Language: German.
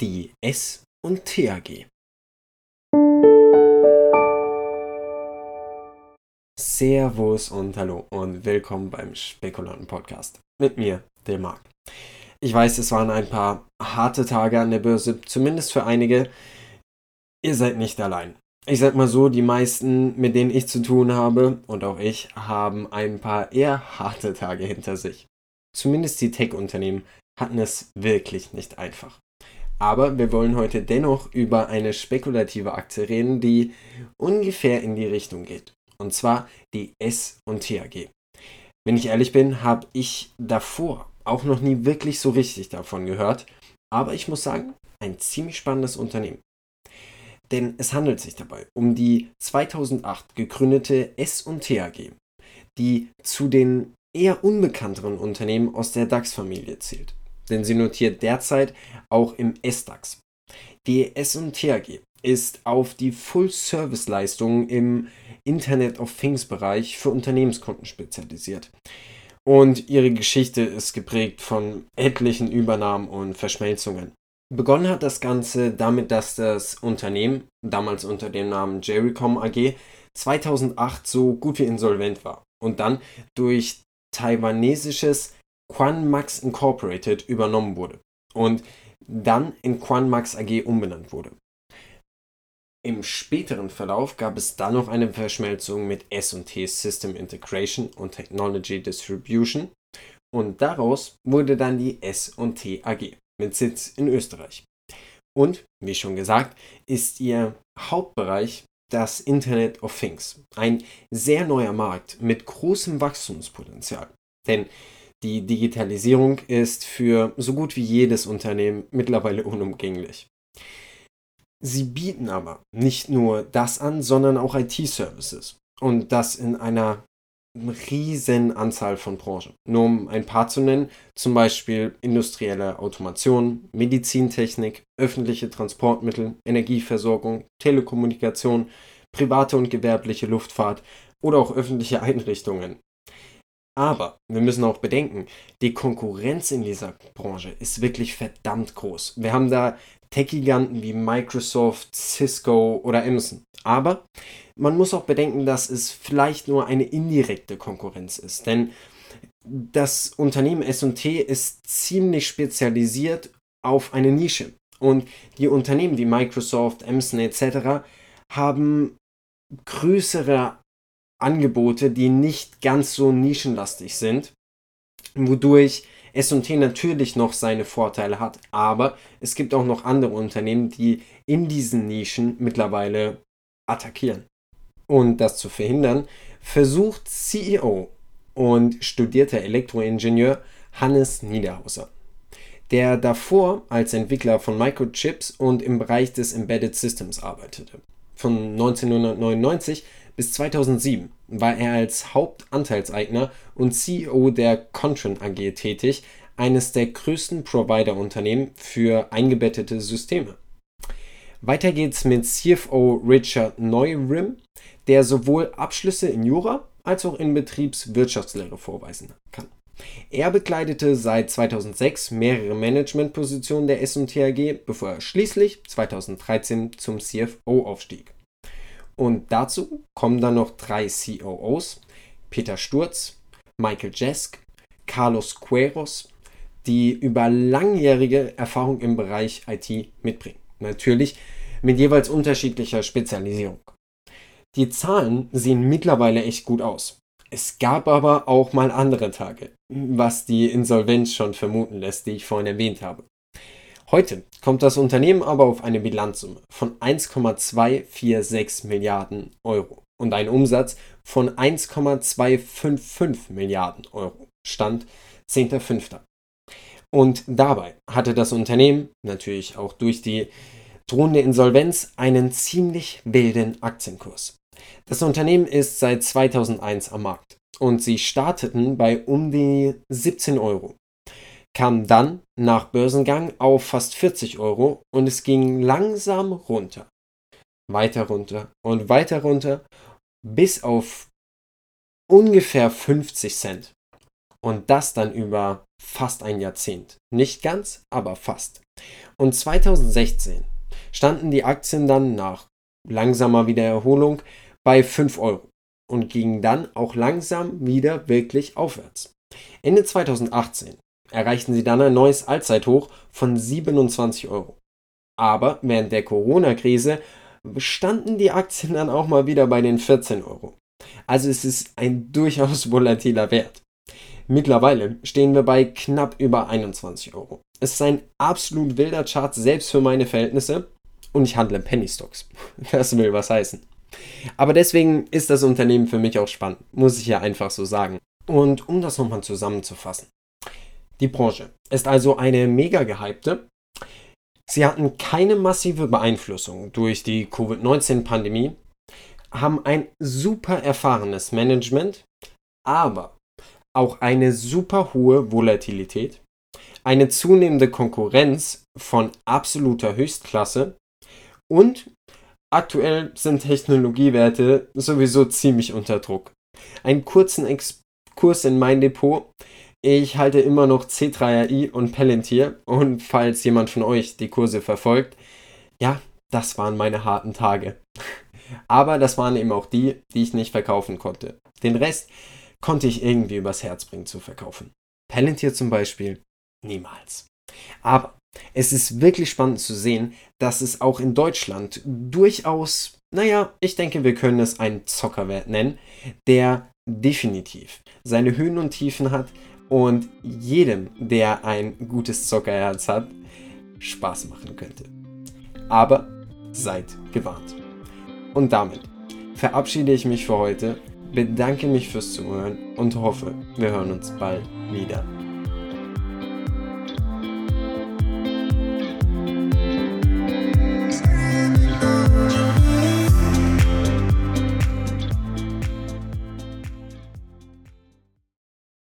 die S und T AG. Servus und hallo und willkommen beim Spekulanten Podcast mit mir, dem Marc. Ich weiß, es waren ein paar harte Tage an der Börse, zumindest für einige. Ihr seid nicht allein. Ich sag mal so, die meisten, mit denen ich zu tun habe und auch ich, haben ein paar eher harte Tage hinter sich. Zumindest die Tech-Unternehmen hatten es wirklich nicht einfach. Aber wir wollen heute dennoch über eine spekulative Aktie reden, die ungefähr in die Richtung geht. Und zwar die S und TAG. Wenn ich ehrlich bin, habe ich davor auch noch nie wirklich so richtig davon gehört. Aber ich muss sagen, ein ziemlich spannendes Unternehmen. Denn es handelt sich dabei um die 2008 gegründete S&T AG, die zu den eher unbekannteren Unternehmen aus der DAX-Familie zählt, denn sie notiert derzeit auch im S-DAX. Die S&T AG ist auf die Full-Service-Leistungen im Internet of Things-Bereich für Unternehmenskunden spezialisiert. Und ihre Geschichte ist geprägt von etlichen Übernahmen und Verschmelzungen. Begonnen hat das Ganze damit, dass das Unternehmen, damals unter dem Namen Jericom AG, 2008 so gut wie insolvent war und dann durch taiwanesisches Quanmax Incorporated übernommen wurde und dann in Quanmax AG umbenannt wurde. Im späteren Verlauf gab es dann noch eine Verschmelzung mit S&T System Integration und Technology Distribution und daraus wurde dann die S&T AG mit Sitz in Österreich. Und, wie schon gesagt, ist ihr Hauptbereich das Internet of Things. Ein sehr neuer Markt mit großem Wachstumspotenzial. Denn die Digitalisierung ist für so gut wie jedes Unternehmen mittlerweile unumgänglich. Sie bieten aber nicht nur das an, sondern auch IT-Services. Und das in einer riesen Anzahl von Branchen. Nur um ein paar zu nennen, zum Beispiel industrielle Automation, Medizintechnik, öffentliche Transportmittel, Energieversorgung, Telekommunikation, private und gewerbliche Luftfahrt oder auch öffentliche Einrichtungen. Aber wir müssen auch bedenken, die Konkurrenz in dieser Branche ist wirklich verdammt groß. Wir haben da Tech-Giganten wie Microsoft, Cisco oder Amazon. Aber man muss auch bedenken, dass es vielleicht nur eine indirekte Konkurrenz ist, denn das Unternehmen S&T ist ziemlich spezialisiert auf eine Nische und die Unternehmen wie Microsoft, Amazon etc. haben größere Angebote, die nicht ganz so nischenlastig sind, wodurch S&T natürlich noch seine Vorteile hat, aber es gibt auch noch andere Unternehmen, die in diesen Nischen mittlerweile attackieren. Und das zu verhindern, versucht CEO und studierter Elektroingenieur Hannes Niederhauser, der davor als Entwickler von Microchips und im Bereich des Embedded Systems arbeitete. Von 1999 bis 2007 war er als Hauptanteilseigner und CEO der Contron AG tätig, eines der größten Provider-Unternehmen für eingebettete Systeme. Weiter geht's mit CFO Richard Neurim, der sowohl Abschlüsse in Jura als auch in Betriebswirtschaftslehre vorweisen kann. Er bekleidete seit 2006 mehrere Managementpositionen der S&T AG, bevor er schließlich 2013 zum CFO aufstieg. Und dazu kommen dann noch drei COOs, Peter Sturz, Michael Jesk, Carlos Queros, die über langjährige Erfahrung im Bereich IT mitbringen. Natürlich mit jeweils unterschiedlicher Spezialisierung. Die Zahlen sehen mittlerweile echt gut aus. Es gab aber auch mal andere Tage, was die Insolvenz schon vermuten lässt, die ich vorhin erwähnt habe. Heute kommt das Unternehmen aber auf eine Bilanzsumme von 1,246 Milliarden Euro und einen Umsatz von 1,255 Milliarden Euro. Stand 10.05. Und dabei hatte das Unternehmen, natürlich auch durch die drohende Insolvenz, einen ziemlich wilden Aktienkurs. Das Unternehmen ist seit 2001 am Markt und sie starteten bei um die 17 Euro kam dann nach Börsengang auf fast 40 Euro und es ging langsam runter. Weiter runter und weiter runter bis auf ungefähr 50 Cent. Und das dann über fast ein Jahrzehnt. Nicht ganz, aber fast. Und 2016 standen die Aktien dann nach langsamer Wiedererholung bei 5 Euro und gingen dann auch langsam wieder wirklich aufwärts. Ende 2018 erreichten sie dann ein neues Allzeithoch von 27 Euro. Aber während der Corona-Krise standen die Aktien dann auch mal wieder bei den 14 Euro. Also es ist ein durchaus volatiler Wert. Mittlerweile stehen wir bei knapp über 21 Euro. Es ist ein absolut wilder Chart, selbst für meine Verhältnisse. Und ich handle Penny Stocks. Das will was heißen. Aber deswegen ist das Unternehmen für mich auch spannend, muss ich ja einfach so sagen. Und um das nochmal zusammenzufassen. Die Branche ist also eine mega gehypte. Sie hatten keine massive Beeinflussung durch die Covid-19-Pandemie, haben ein super erfahrenes Management, aber auch eine super hohe Volatilität, eine zunehmende Konkurrenz von absoluter Höchstklasse und aktuell sind Technologiewerte sowieso ziemlich unter Druck. Einen kurzen Exkurs in mein Depot. Ich halte immer noch C3AI und Palantir und falls jemand von euch die Kurse verfolgt, ja, das waren meine harten Tage. Aber das waren eben auch die, die ich nicht verkaufen konnte. Den Rest konnte ich irgendwie übers Herz bringen zu verkaufen. Palantir zum Beispiel niemals. Aber es ist wirklich spannend zu sehen, dass es auch in Deutschland durchaus, naja, ich denke, wir können es einen Zockerwert nennen, der definitiv seine Höhen und Tiefen hat und jedem, der ein gutes Zockerherz hat, Spaß machen könnte. Aber seid gewarnt. Und damit verabschiede ich mich für heute bedanke mich fürs Zuhören und hoffe, wir hören uns bald wieder.